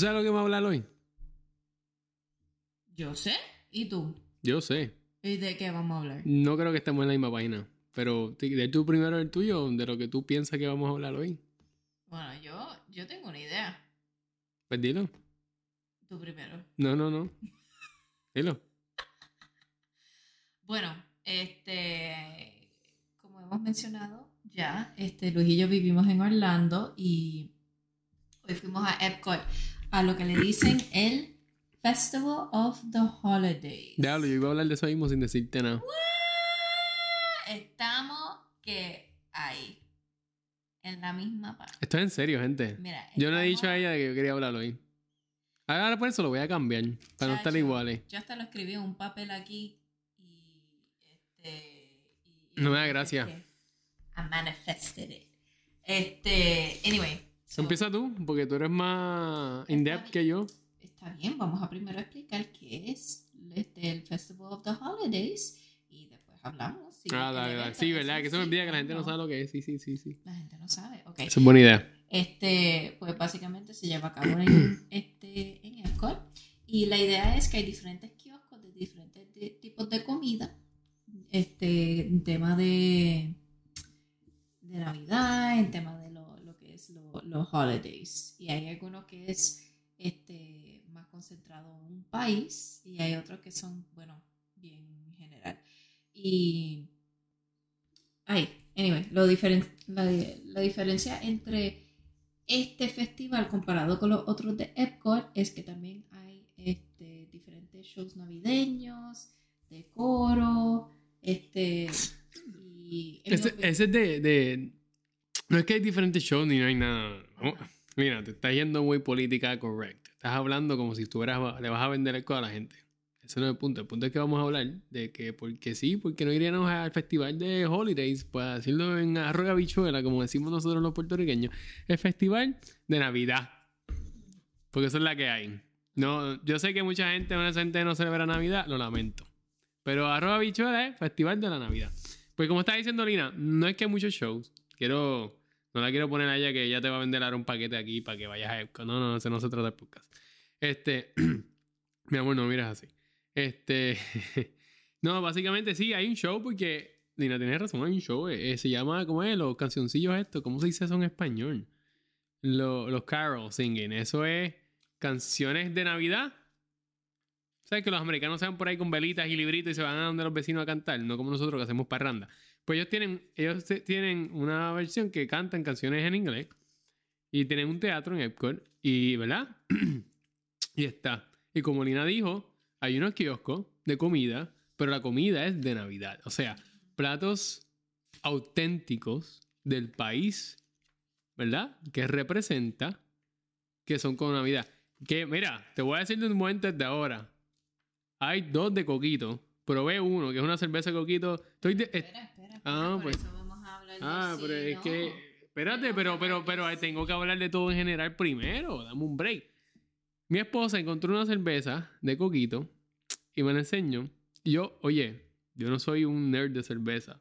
sabes lo que vamos a hablar hoy? Yo sé. ¿Y tú? Yo sé. ¿Y de qué vamos a hablar? No creo que estemos en la misma página. Pero de tú primero el tuyo, de lo que tú piensas que vamos a hablar hoy. Bueno, yo, yo tengo una idea. Pues dilo. Tú primero. No, no, no. Dilo. Bueno, este, como hemos mencionado ya, este, Luis y yo vivimos en Orlando y hoy fuimos a Epcot, a lo que le dicen el Festival of the Holidays. Diablo, yo iba a hablar de eso mismo sin decirte nada. Estamos que ahí, en la misma parte. Esto es en serio, gente. Mira, Yo no he dicho a ella de que yo quería hablar hoy. Ahora por eso lo voy a cambiar, para no estar iguales. Yo hasta lo escribí en un papel aquí y este. y- No me da gracia. I manifested it. Este. Anyway. So, Empieza tú, porque tú eres más in-depth que yo. Está bien, vamos a primero explicar qué es el Festival of the Holidays y después hablamos. si Ah, dale, dale. Sí, ¿verdad? Que se me olvida que la gente no sencillo, sabe lo que es. Sí, sí, sí, sí. La gente no sabe, ok. Esa es buena idea. Este, pues básicamente se lleva a cabo en, este, en Epcot. Y la idea es que hay diferentes kioscos de diferentes de- tipos de comida. Este, en tema de, de Navidad, en tema de los holidays. Y hay algunos que es este, más concentrado en un país y hay otros que son, bueno, bien general. Y Ay, anyway, lo diferen- la, la diferencia entre este festival comparado con los otros de Epcot es que también hay este, diferentes shows navideños, de coro, este, y... Ese, es de, de- No es que hay diferentes shows ni no hay nada. Mira, te estás yendo muy política correct. Estás hablando como si tú le vas a vender algo a la gente. Ese no es el punto. El punto es que vamos a hablar de que porque sí, porque no iríamos al festival de Holidays, para decirlo en arroga bichuela, como decimos nosotros los puertorriqueños, el festival de Navidad. Porque eso es la que hay. No, yo sé que mucha gente, una gente no celebra Navidad, lo lamento. Pero arroba bichuela es festival de la Navidad. Pues como está diciendo Lina, no es que hay muchos shows. Quiero. No la quiero poner a ella que ella te va a vender ahora un paquete aquí para que vayas a Epcot. No, no, no, eso no se trata del podcast. Este. mi amor, no miras así. Este. no, básicamente sí, hay un show porque. Lina, tienes razón, hay un show. eh, se llama, ¿cómo es? Los cancioncillos estos. ¿Cómo se dice eso en español? Lo- los carol singing. Eso es canciones de Navidad. ¿Sabes que los americanos se van por ahí con velitas y libritos y se van a donde los vecinos a cantar? No como nosotros que hacemos parranda. Pues ellos tienen, ellos tienen una versión que cantan canciones en inglés y tienen un teatro en Epcot y, ¿verdad? y está. Y como Lina dijo, hay unos kioscos de comida, pero la comida es de Navidad. O sea, platos auténticos del país, ¿verdad? Que representa que son con Navidad. Que, mira, te voy a decir de un momento desde ahora. Hay dos de coquito. Probé uno, que es una cerveza de coquito. Estoy de- eh, Espera, espera, Ah, por pues- eso vamos a hablar de Ah, sí, pero es no. que. Espérate, pero, pero, pero sí. tengo que hablar de todo en general primero. Dame un break. Mi esposa encontró una cerveza de coquito y me la enseñó. Y yo, oye, yo no soy un nerd de cerveza.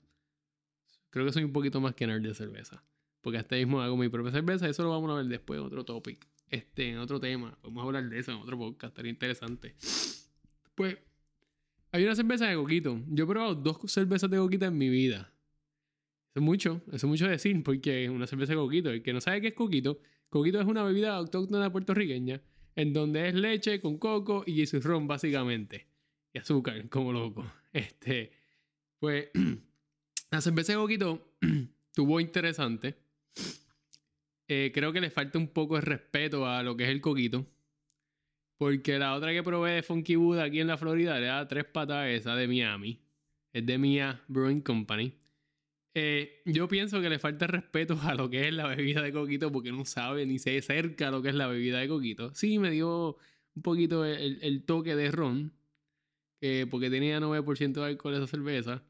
Creo que soy un poquito más que nerd de cerveza. Porque hasta mismo hago mi propia cerveza. Eso lo vamos a ver después en otro topic. Este, en otro tema. Podemos hablar de eso en otro podcast. Estaría interesante. Pues, hay una cerveza de coquito. Yo he probado dos cervezas de coquito en mi vida. Eso es mucho, eso es mucho decir, porque una cerveza de coquito. El que no sabe qué es coquito, coquito es una bebida autóctona puertorriqueña, en donde es leche con coco y ron, básicamente. Y azúcar, como loco. Este, pues, la cerveza de coquito tuvo interesante. Eh, creo que le falta un poco de respeto a lo que es el coquito. Porque la otra que probé de Funky Buddha aquí en la Florida era tres patas esa de Miami. Es de Mia Brewing Company. Eh, yo pienso que le falta respeto a lo que es la bebida de coquito porque no sabe ni se acerca lo que es la bebida de coquito. Sí, me dio un poquito el, toque de ron, porque tenía 9% de alcohol esa cerveza,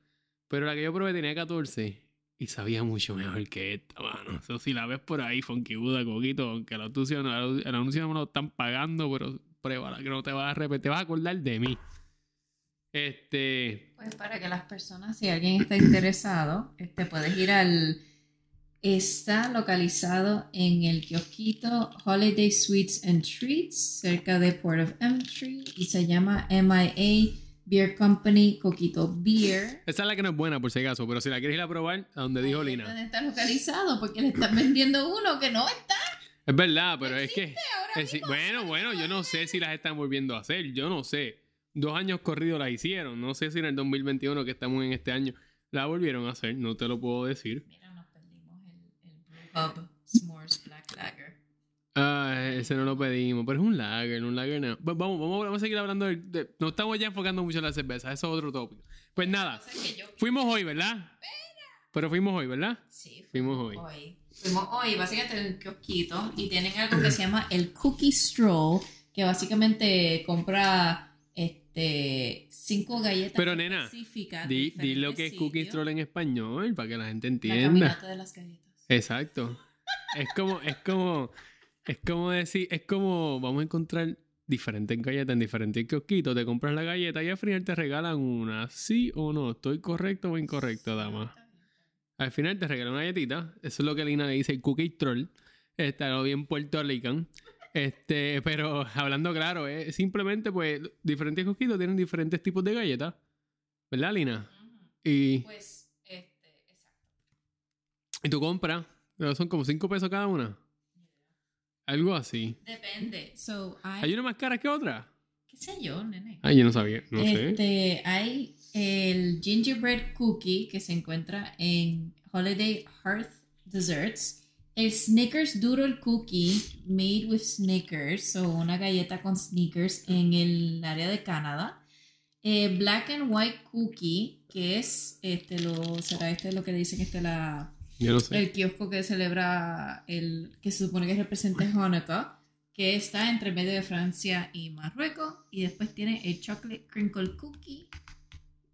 pero la que yo probé tenía 14 y sabía mucho mejor que esta, mano. Eso si la ves por ahí, Funky Buddha, coquito, aunque el anuncio, el anuncio no lo están pagando, pero pruébala que no te vas a arrepentir, te vas a acordar de mí. Este... Pues para que las personas, si alguien está interesado, este, puedes ir al Está localizado en el kiosquito Holiday Sweets and Treats, cerca de Port of Entry, y se llama MIA Beer Company Coquito Beer. Esa es la que no es buena, por si acaso, pero si la quieres ir a probar, a donde dijo Ahí Lina. donde está localizado? Porque le están vendiendo uno que no está. Es verdad, pero es que. ahora es- mismo, bueno, bueno, yo no sé si las están volviendo a hacer. Yo no sé. Dos años corridos las hicieron. No sé si en el 2021, que estamos en este año, la volvieron a hacer. No te lo puedo decir. Mira, nos perdimos el, el Blue Hub S'mores Black Lager. Ah, ese no lo pedimos, pero es un lager, un lager no. Va- Vamos, vamos, vamos a seguir hablando de, de- No estamos ya enfocando mucho en la cerveza, eso es otro tópico. Pues nada, Pasa que yo- fuimos hoy, ¿verdad? Pero fuimos hoy, ¿verdad? Sí, Fuimos hoy. Fuimos hoy, básicamente en el kiosquito, y tienen algo que se llama el Cookie Stroll, que básicamente compra este cinco galletas Pero, nena, específicas. de Di, di lo que es cookie sitios. stroll en español, para que la gente La entienda. caminata de las galletas. Exacto. Es como, es como, es como decir, es como vamos a encontrar diferentes galletas en diferentes kiosquitos. Te compras la galleta y al final te regalan una. ¿Sí o no? ¿Estoy correcto o incorrecto, dama? Al final te regalan una galletita. Eso es lo que Lina le dice el cookie troll. Está lo bien Puerto Rican. Este, pero hablando claro, es simplemente pues diferentes kiosquitos tienen diferentes tipos de galletas. ¿Verdad, Lina? Y, Pues, este, exacto. y tú compras, pero son como 5 pesos cada una. Algo así. Depende. So, hay, ¿Hay una más cara que otra? ¿Qué sé yo, nene? Ay, yo no sabía. No sé. Este, hay el gingerbread cookie que se encuentra en Holiday Hearth Desserts. El Snickers Doodle Cookie made with Snickers, o una galleta con Snickers en el área de Canadá. Eh, Black and White Cookie, que es, este, lo, será este lo que dicen, este, la, Yo no sé. el kiosco que celebra el que se supone que representa Hanukkah, que está entre medio de Francia y Marruecos, y después tiene el chocolate crinkle cookie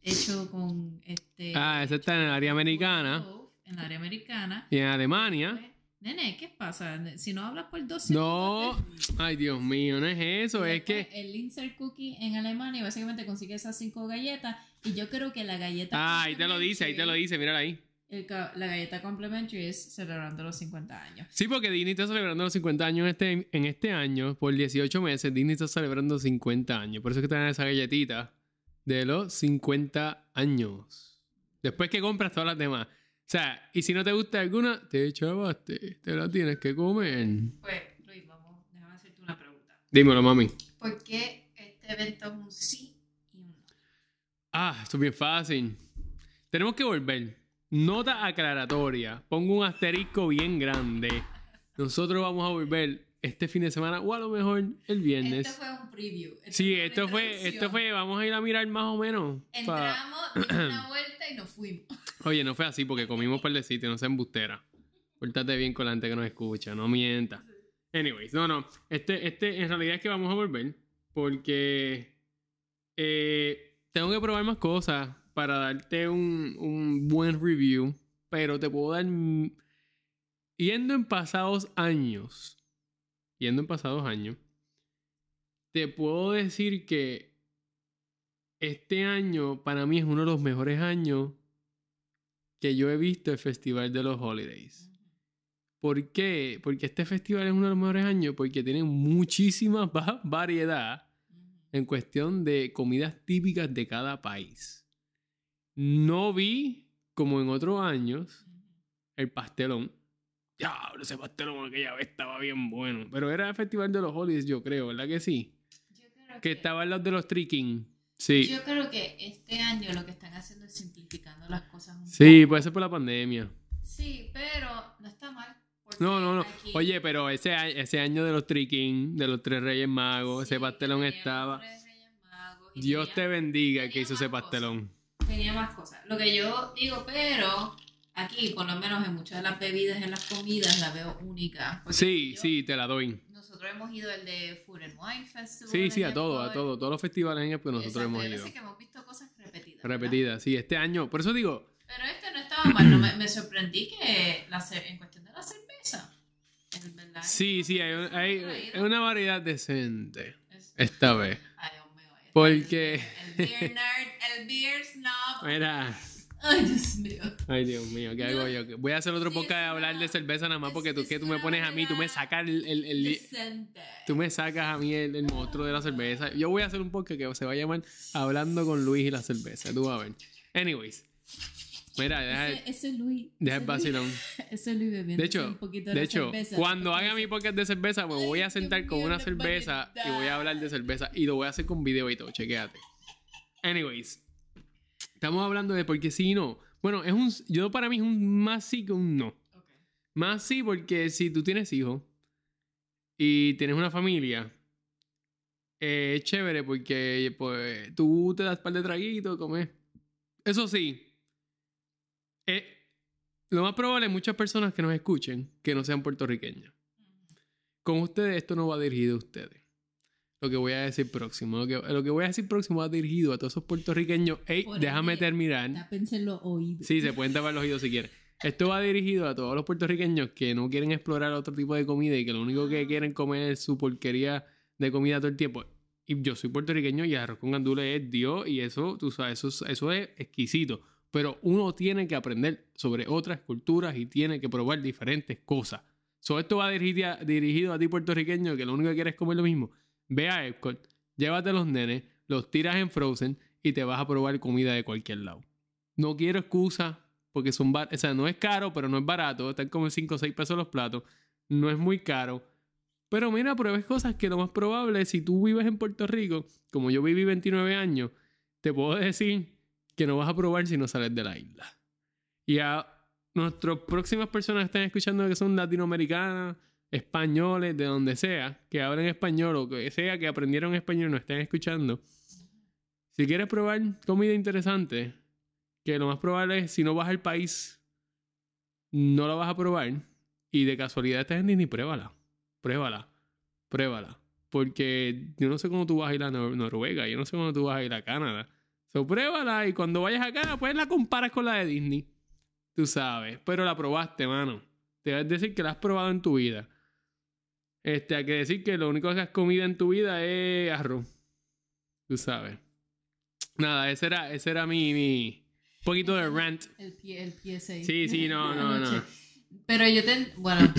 hecho con este Ah, ese está en el área americana. en el área americana. Y en Alemania. Nene, ¿qué pasa? Si no hablas por dos No. segundos, te- Ay, Dios mío, no es eso. y Es que. El insert cookie en Alemania básicamente consigue esas cinco galletas y yo creo que la galleta Ah, ahí te lo dice, ahí te lo dice, mírala ahí. el la galleta complementary es celebrando los 50 años. Sí, porque Disney está celebrando los 50 años en este, en este año. Por 18 meses, Disney está celebrando 50 años. Por eso es que traen esa galletita de los 50 años. Después que compras todas las demás. O sea, y si no te gusta alguna, te chavaste. Te la tienes que comer. Pues, Luis, vamos, déjame hacerte una pregunta. Dímelo, mami. ¿Por qué este evento es un sí y un no? Ah, esto es bien fácil. Tenemos que volver. Nota aclaratoria. Pongo un asterisco bien grande. Nosotros vamos a volver este fin de semana o a lo mejor el viernes. Este fue un preview. Esto Sí, esto fue, esto fue, vamos a ir a mirar más o menos. Entramos, dimos una vuelta y nos fuimos. Oye, no fue así porque comimos par de sitio, no seas embustera. Pórtate bien con la gente que nos escucha, no mientas. Anyways, no, no. Este, este, en realidad es que vamos a volver porque eh, tengo que probar más cosas para darte un, un buen review, pero te puedo dar... mm, Yendo en pasados años, yendo en pasados años, te puedo decir que este año para mí es uno de los mejores años que yo he visto el Festival de los Holidays. ¿Por qué? Porque este festival es uno de los mejores años porque tiene muchísima va- variedad en cuestión de comidas típicas de cada país. No vi, como en otros años, el pastelón. Diablo, ese pastelón aquella vez estaba bien bueno. Pero era el festival de los Holidays, yo creo, ¿verdad que sí? Yo creo Que estaban los de los tricking. Sí. Yo creo que este año lo que están haciendo es simplificando las cosas un Sí, poco. puede ser por la pandemia. Sí, pero no está mal. No, no, no. aquí- Oye, pero ese, ese año de los tricking, de los tres reyes magos, ese pastelón estaba. tres Reyes Magos Dios te bendiga que hizo ese pastelón. Tenía más cosas. Lo que yo digo, pero aquí, por lo menos en muchas de las bebidas, en las comidas, la veo única. Sí, yo- sí, te la doy. Nosotros hemos ido al de Food and Wine Festival. Sí, sí, a todo, a todo. Todos los festivales en Epcot nosotros Exacto, hemos ido. que hemos visto cosas repetidas. ¿verdad? Repetidas, sí. Este año, por eso digo, Pero este no estaba mal. no me, me sorprendí que la, en cuestión de la cerveza. en verdad, sí, sí, hay, un- hay- una variedad decente Es- esta vez. Ay, Dios mío. este- Porque- El beer nerd, el beer snob. Mira, Ay, Dios mío. Ay, Dios mío, ¿qué hago yo? Voy a hacer otro Sí, podcast de hablar de cerveza nada más porque tú, que tú me pones a mí, tú me sacas el, el- el- tú me sacas a mí el, el monstruo de la cerveza. Yo voy a hacer un podcast que se va a llamar Hablando con Luis y la cerveza. Tú vas a ver. Anyways. Mira, deja, Ese, ese es Luis. deja el ese Luis- vacilón. Ese Luis bebiendo De hecho, un poquito de la hecho, cerveza. cuando haga mi podcast de cerveza, me voy a sentar con una cerveza y voy a hablar de cerveza y lo voy a hacer con video y todo, chequéate. Anyways, estamos hablando de porque sí y no. Bueno, es un yo para mí es un más sí que un no. Más sí porque si tú tienes hijos y tienes una familia, eh, es chévere porque pues tú te das par de traguitos, comes. Eso sí, eh, lo más probable es muchas personas que nos escuchen que no sean puertorriqueñas. Con ustedes esto no va dirigido a ustedes. Lo que voy a decir próximo. Lo que, lo que voy a decir próximo va dirigido a todos esos puertorriqueños. Ey, déjame terminar. Tápense los oídos. Sí, se pueden tapar los oídos si quieren. Esto va dirigido a todos los puertorriqueños que no quieren explorar otro tipo de comida y que lo único que quieren comer es su porquería de comida todo el tiempo. Y yo soy puertorriqueño y arroz con gandules es Dios y eso, tú sabes, eso, es- eso es exquisito. Pero uno tiene que aprender sobre otras culturas y tiene que probar diferentes cosas. So, esto va dirigido a, dirigido a ti puertorriqueño que lo único que quieres es comer lo mismo. Ve a Epcot, llévate los nenes, los tiras en Frozen y te vas a probar comida de cualquier lado. No quiero excusa porque son bar o sea, no es caro, pero no es barato. Están como 5 o 6 pesos los platos. No es muy caro. Pero mira, pruebes cosas que lo más probable, si tú vives en Puerto Rico, como yo viví 29 años, te puedo decir que no vas a probar si no sales de la isla. Y a nuestras próximas personas que estén escuchando que son latinoamericanas, españoles, de donde sea, que hablen español o que sea que aprendieron español y nos estén escuchando, si quieres probar comida interesante, que lo más probable es si no vas al país, no la vas a probar y de casualidad estás en Disney, pruébala, pruébala, pruébala. Porque yo no sé cómo tú vas a ir a Nor- Noruega, yo no sé cómo tú vas a ir a Canadá. So, pruébala y cuando vayas acá, pues la comparas con la de Disney. Tú sabes, pero la probaste, mano. Te vas a decir que la has probado en tu vida. Este, hay que decir que lo único que has comido en tu vida es arroz. Tú sabes. Nada, ese era, ese era mi, mi poquito de rant. El, pie, el PSA. Sí, sí, no, de no, no. Pero yo te. Bueno,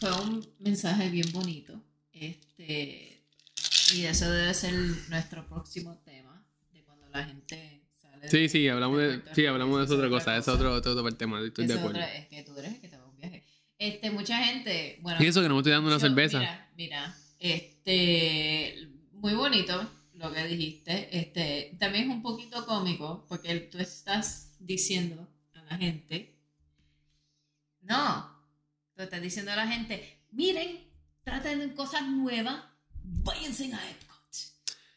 fue un mensaje bien bonito. Este. Y eso debe ser nuestro próximo tema. De cuando la gente sale. Sí, sí, hablamos de, Puerto sí, hablamos de eso otra cosa. Ese es otro, otro, otro tema. Estoy de acuerdo. otra- es que tú eres el que te va a un viaje. Este, mucha gente. Bueno, Y eso que no me estoy dando una yo- cerveza. Mira, mira, este, muy bonito lo que dijiste. Este, también es un poquito cómico porque tú estás diciendo a la gente, no, tú estás diciendo a la gente, miren, traten cosas nuevas, váyanse a Epcot.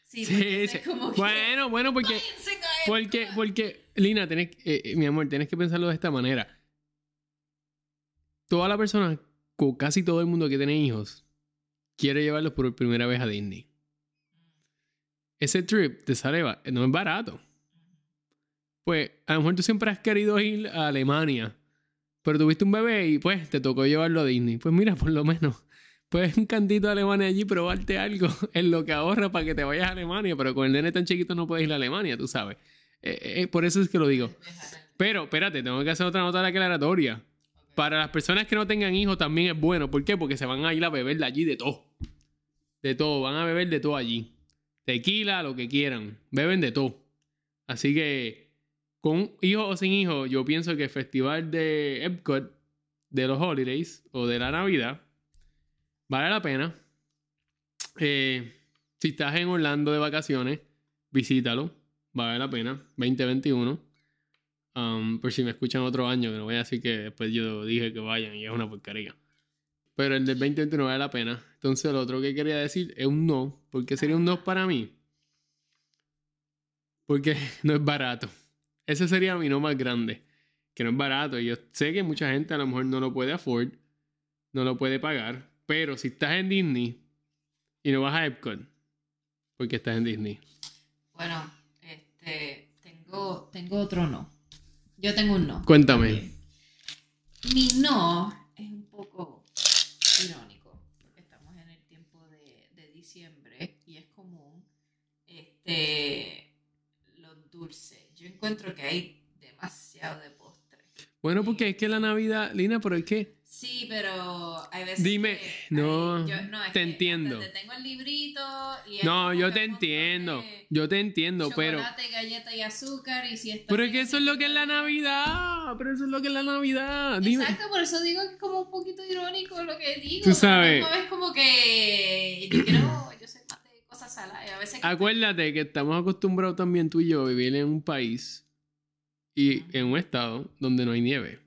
Sí, Sí, sí. como que, Bueno, bueno, porque, váyanse a porque, Epcot. porque, Lina, tenés, eh, eh, mi amor, tienes que pensarlo de esta manera. Toda la persona, casi todo el mundo que tiene hijos, quiere llevarlos por primera vez a Disney. Ese trip te sale, no es barato. Pues, a lo mejor tú siempre has querido ir a Alemania, pero tuviste un bebé y pues te tocó llevarlo a Disney. Pues mira, por lo menos, puedes un cantito de Alemania allí probarte algo en lo que ahorra para que te vayas a Alemania, pero con el nene tan chiquito no puedes ir a Alemania, tú sabes. Eh, eh, por eso es que lo digo. Pero, espérate, tengo que hacer otra nota de aclaratoria. Para las personas que no tengan hijos también es bueno. ¿Por qué? Porque se van a ir a beber de allí de todo. De todo, van a beber de todo allí. Tequila, lo que quieran. Beben de todo. Así que, con hijos o sin hijos, yo pienso que el festival de Epcot, de los holidays o de la Navidad, vale la pena. Eh, si estás en Orlando de vacaciones, visítalo. Vale la pena. 2021. Um, por si me escuchan otro año, que no voy a decir que después yo dije que vayan y es una porquería. Pero el del 2021 vale la pena. Entonces, lo otro que quería decir es un no. ¿Por qué sería un no para mí? Porque no es barato. Ese sería mi no más grande. Que no es barato. Y yo sé que mucha gente a lo mejor no lo puede afford, no lo puede pagar. Pero si estás en Disney y no vas a Epcot, porque estás en Disney. Bueno, este, tengo otro no. Yo tengo un no. Cuéntame. Mi no es un poco irónico, porque estamos en el tiempo de, de diciembre y es común este, los dulces. Yo encuentro que hay demasiado de postre. Bueno, porque es que la Navidad, Lina, pero es que Sí, pero hay veces Dime, que- no, ay, yo- no, es te que entiendo. Te tengo el librito y No, yo te entiendo. de Yo te entiendo, pero. Galleta y azúcar y si está Pero es que eso es lo que es la. Navidad. Pero eso es lo que es la Navidad. Dime. Exacto, por eso digo que es como un poquito irónico lo que digo. Tú sabes. Es como que yo quiero, yo soy más de cosas saladas. y A veces que- Acuérdate que estamos acostumbrados también tú y yo a vivir en un país y en un estado donde no hay nieve.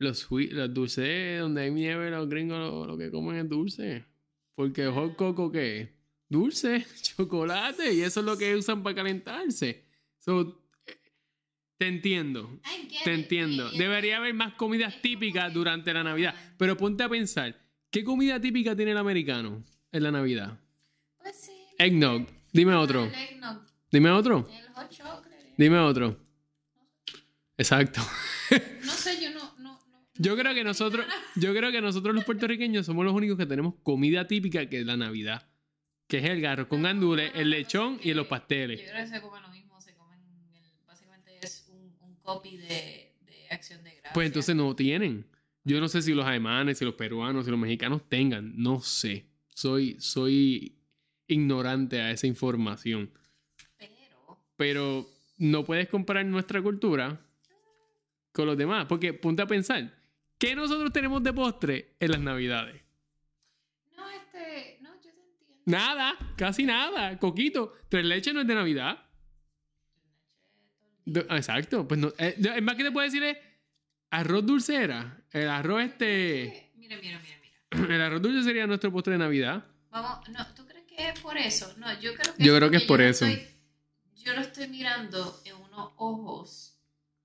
Los, dulces, donde hay nieve, los gringos lo, lo que comen es dulce. Porque hot coco, ¿qué es? Dulce, chocolate, y eso es lo que usan para calentarse. So, eh, te entiendo, te entiendo. Debería haber más comidas típicas durante la Navidad. Pero ponte a pensar, ¿qué comida típica tiene el americano en la Navidad? Pues sí. Eggnog. Dime otro. El eggnog, Dime otro. el hot chocolate. Dime otro. Exacto. No sé, yo no. Yo creo que nosotros, yo creo que nosotros los puertorriqueños somos los únicos que tenemos comida típica que es la Navidad. Que es el garro con gandules, el lechón y los Yo pasteles. creo que se comen lo mismo, se comen, básicamente es un, un copy de, de acción de gracias. Pues entonces no tienen. Yo no sé si los alemanes, si los peruanos, si los mexicanos tengan. No sé. Soy, soy ignorante a esa información. Pero, Pero no puedes comparar nuestra cultura con los demás. Porque ponte a pensar, ¿qué nosotros tenemos de postre en las navidades? no, este, no, yo te entiendo. Nada, casi nada. Coquito, tres leches no es de Navidad. Do- Exacto, pues no. eh, es más que te puedo decir es arroz dulcera. El arroz este. Mira, mira, mira, mira. El arroz dulce sería nuestro postre de Navidad. Vamos, no, ¿tú crees que es por eso? No, yo creo que Yo creo que es por yo eso. estoy- yo lo estoy mirando en unos ojos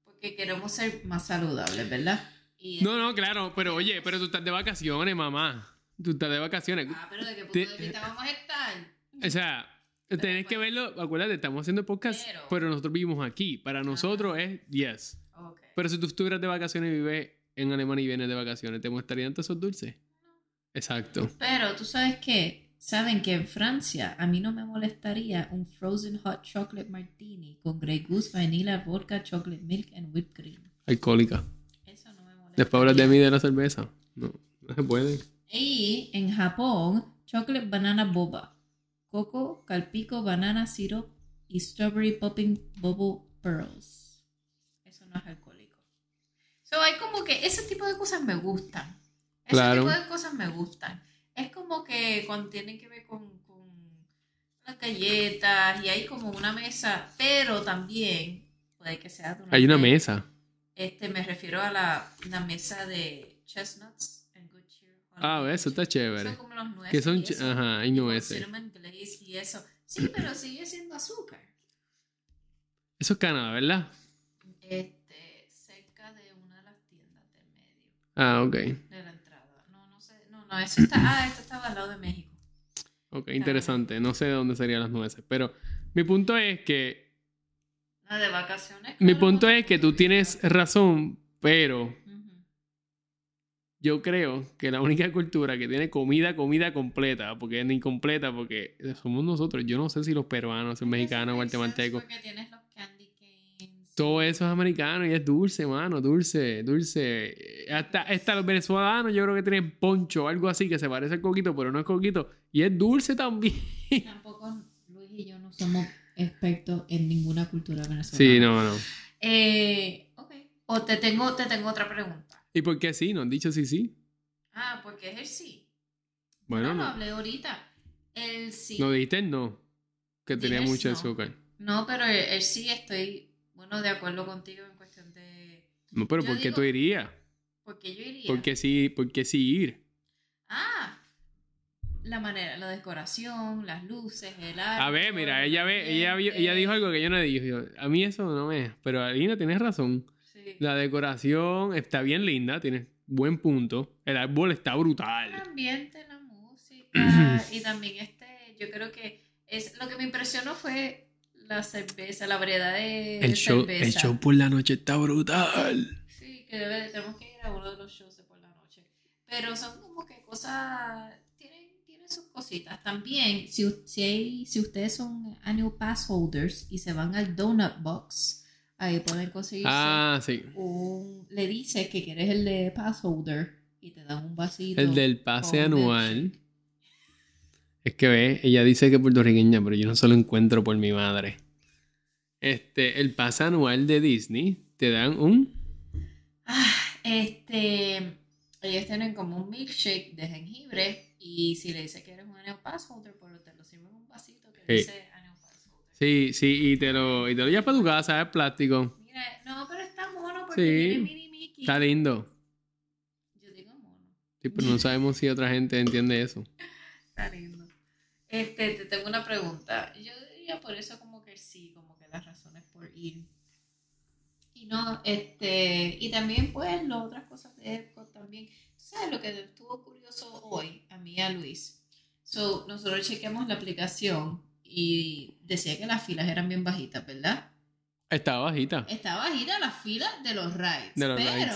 porque queremos ser más saludables, ¿verdad? Y No, no, claro, pero oye, pero tú estás de vacaciones, mamá. Tú estás de vacaciones. Ah, pero ¿de qué punto de vista vamos a estar? O sea, tenés que pues- verlo. Acuérdate, estamos haciendo podcast, Pero- pero, nosotros vivimos aquí. Para nosotros es yes. Ok. Pero si tú estuvieras de vacaciones y vives en Alemania y vienes de vacaciones, ¿te mostrarían todos esos dulces? Exacto. Pero tú sabes qué, saben que en Francia a mí no me molestaría un frozen hot chocolate martini con Grey Goose, vanilla, vodka, chocolate milk and whipped cream. Alcohólica. Después hablas de mí de la cerveza. No, no se puede. Y en Japón, chocolate banana boba, coco, calpico, banana syrup y strawberry popping bubble pearls. Eso no es alcohólico. So, hay como que ese tipo de cosas me gustan. Ese Claro. tipo de cosas me gustan. Es como que cuando tienen que ver con, con las galletas y hay como una mesa, pero también puede que sea de una Hay una fe- mesa. Este, me refiero a la, la mesa de chestnuts and good cheer. Ah, eso está Son chévere. como los nueces. Que son... y eso, Ajá, hay y nueces. cinnamon glaze y eso. Sí, pero sigue siendo azúcar. Eso es Canadá, ¿verdad? Este, cerca de una de las tiendas del medio Ah, ok. de la entrada. No, no sé. No, no, eso está. Ah, esto estaba al lado de México. Ok, interesante. No sé de dónde serían las nueces. Pero mi punto es que... Ah, de vacaciones. Mi punto es que tú tienes razón, pero yo creo que la única cultura que tiene comida, comida completa, porque es incompleta, porque somos nosotros. Yo no sé si los peruanos, los mexicanos, guatemaltecos, todo eso es americano y es dulce, mano, dulce, dulce. Hasta, hasta los venezolanos yo creo que tienen poncho, algo así que se parece al coquito, pero no es coquito. Y es dulce también. Tampoco Luis y yo no somos expertos en ninguna cultura venezolana. Sí, no, no. Eh, ok. O te tengo, te tengo otra pregunta. ¿Y por qué sí? ¿No han dicho sí, sí? Ah, porque es el sí. Bueno, no, lo no. hablé ahorita. El sí. No dijiste el no, que tenía Dije mucho no. azúcar. No, pero el, el sí estoy, bueno, de acuerdo contigo en cuestión de... No, pero Yo ¿por qué digo- tú irías? Porque yo iría... ¿Por qué sí, por qué sí ir? Ah, la manera, la decoración, las luces, el arte. A ver, mira, ella ve, ella, ella dijo algo que yo no dije. A mí eso no me... Pero Alina, tienes razón. Sí. La decoración está bien linda, tienes buen punto. El árbol está El brutal. ambiente, la música y también este, yo creo que es lo que me impresionó fue la cerveza, la variedad de, El de show, cerveza. el show por la noche está brutal. Sí, que debe, tenemos que ir a uno de los shows de por la noche. Pero son como que cosas, sus cositas. También, si, si, hay- si ustedes son annual pass holders y se van al Donut Box, ahí pueden conseguirse Ah, sí. un... Le dices que quieres el de pass holder y te dan un vasito. El del pase anual. Es que ve, ella dice que es puertorriqueña, pero yo no se lo encuentro por mi madre. Este, el pase anual de Disney te dan un. Ah, este... Ellos tienen como un milkshake de jengibre y si le dices que eres un annual pass holder, pues te lo sirven en un vasito que dice annual pass holder. Sí, sí, y te lo, y te lo llevas para tu casa, es plástico. Mira, no, pero está mono porque Sí. tiene mini Mickey. Está lindo. Yo digo mono. Sí, pero no sabemos si otra gente entiende eso. Está lindo. Este, te tengo una pregunta. Yo diría por eso como que sí, como que las razones por ir. Y no, este, y también pues las otras cosas de Epcot también. ¿Tú sabes lo que estuvo curioso hoy a mí y a Luis? So, nosotros chequeamos la aplicación y decía que las filas eran bien bajitas, ¿verdad? Estaba bajita. Está bajita la fila de los rides, De los pero rides.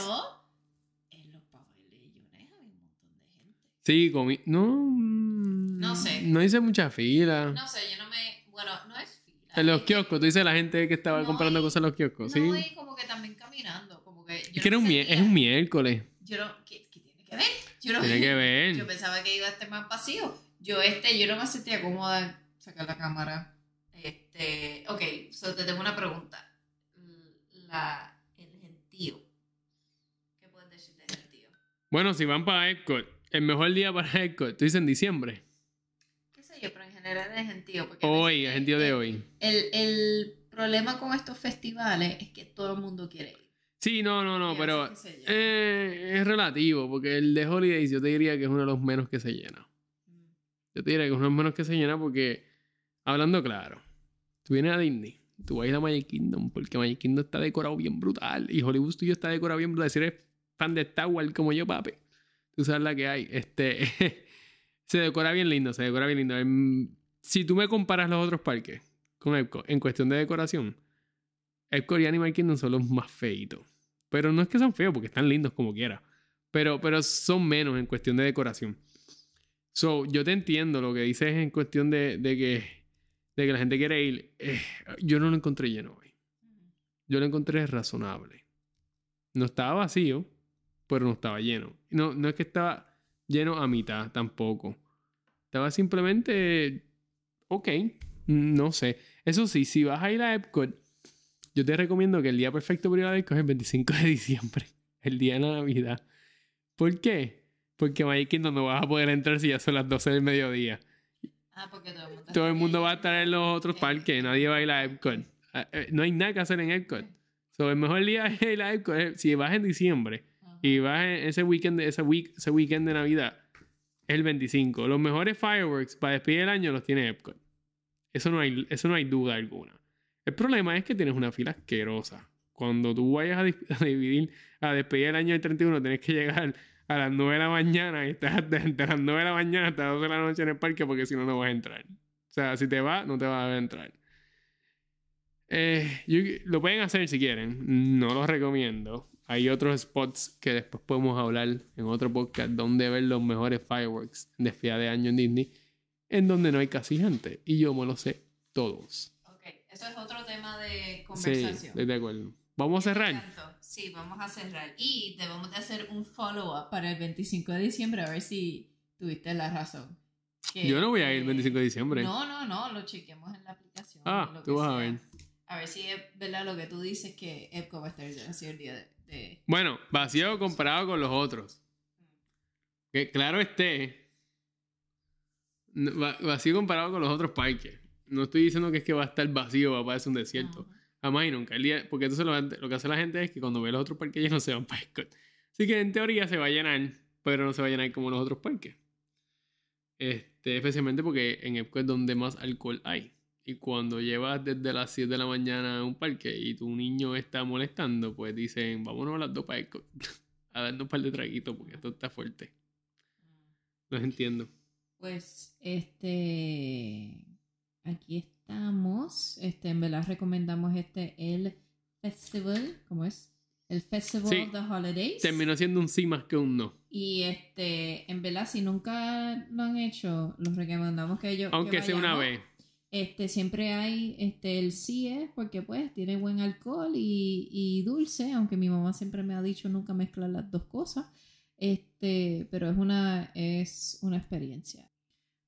en los pabellones había un montón de gente. Sí, comí. No. mm, No sé. No hice mucha fila. No sé, yo no me, bueno, no es fila. En los kioscos, tú dices la gente que estaba No, comprando y- cosas en los kioscos, ¿sí? No, y como que también caminando, como que... yo es que era no un, mier- sentía- es un miércoles. Yo no, ¿qué, qué tiene que ver? Yo no, Tiene que ver. Yo pensaba que iba a estar más vacío. Yo este, yo no me sentía cómoda en sacar la cámara. Este, ok, so te tengo una pregunta. La, el gentío. ¿Qué puedes decir del gentío? Bueno, si van para Epcot, el mejor día para Epcot, tú dices en diciembre. qué sé yo, pero en general el gentío. Porque Hoy, el gentío de hoy. El, el problema con estos festivales es que todo el mundo quiere ir. Sí, no, no, no, pero eh, es relativo, porque el de Holidays yo te diría que es uno de los menos que se llena. Mm. Yo te diría que es uno de los menos que se llena porque, hablando claro, tú vienes a Disney, tú vas a ir a Magic Kingdom, porque Magic Kingdom está decorado bien brutal, y Hollywood Studios está decorado bien brutal. Si eres fan de Star Wars como yo, papi, tú sabes la que hay. Este, se decora bien lindo, se decora bien lindo. Em, Si tú me comparas los otros parques con Epcot, en cuestión de decoración, Epcot y Animal Kingdom son los más feitos. Pero no es que sean feos, porque están lindos como quiera. Pero, pero son menos en cuestión de decoración. So, yo te entiendo lo que dices en cuestión de, de que, de que la gente quiere ir. Eh, yo no lo encontré lleno hoy. Yo lo encontré razonable. No estaba vacío, pero no estaba lleno. No, no es que estaba lleno a mitad tampoco. Estaba simplemente ok. No sé. Eso sí, si vas a ir a Epcot, yo te recomiendo que el día perfecto para ir a Epcot es el 25 de diciembre, el día de la Navidad. ¿Por qué? Porque Magic Kingdom no vas a poder entrar si ya son las 12 del mediodía. Ah, porque todo el mundo, Todo el mundo va a estar en los otros parques, nadie va a ir a Epcot. Ah, eh, No hay nada que hacer en Epcot. So, el mejor día de ir a Epcot es si vas en diciembre Ajá. y vas en ese weekend, ese, week, ese weekend de Navidad, es el 25. Los mejores fireworks para despedir el año los tiene Epcot. Eso no hay, eso no hay duda alguna. El problema es que tienes una fila asquerosa. Cuando tú vayas a, di- a dividir, a despedir el año del 31, tienes que llegar a las 9 de la mañana y estás desde las 9 de la mañana hasta las 12 de la noche en el parque porque si no, no vas a entrar. O sea, si te vas, no te vas a entrar. Eh, lo pueden hacer si quieren. No los recomiendo. Hay otros spots que después podemos hablar en otro podcast donde ver los mejores fireworks de despedida de año en Disney, en donde no hay casi gente. Y yo me lo sé todos. Eso es otro tema de Sí, conversación. estoy de acuerdo. Vamos a cerrar. Sí, vamos a cerrar. Y debemos de hacer un follow-up para el 25 de diciembre a ver si tuviste la razón. Que- Yo no voy a ir el que- 25 de diciembre. No, no, no, lo chequemos en la aplicación. Ah, lo tú vas a ver. A ver si es verdad lo que tú dices que Epco va a estar así el día de... de- Bueno, vacío comparado con los otros. Que claro esté. Vacío comparado con los otros parques. No estoy diciendo que es que va a estar vacío, va a parecer un desierto. Ajá. Jamás y nunca. El día- porque entonces lo, lo que hace la gente es que cuando ve los otros parques llenos se van para. Así que en teoría se va a llenar, pero no se va a llenar como los otros parques. Este, especialmente porque en Epcot es donde más alcohol hay. Y cuando llevas desde las 7 de la mañana a un parque y tu niño está molestando, pues dicen, vámonos a las dos para Epcot a darnos un par de traguitos porque esto está fuerte. Los entiendo. Pues, este, aquí estamos. Este, en verdad recomendamos este, el festival, ¿cómo es? el Festival Sí. of the Holidays. Terminó siendo un sí más que un no. Y este, en verdad, si nunca lo han hecho, los recomendamos que ellos. que Aunque sea una vez. Este, siempre hay, este, el sí es porque pues tiene buen alcohol y, y dulce, aunque mi mamá siempre me ha dicho nunca mezclar las dos cosas. Este, pero es una, es una experiencia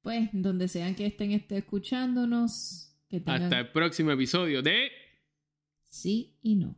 pues, donde sean que estén esté escuchándonos. Que. Hasta el próximo episodio de Sí y No.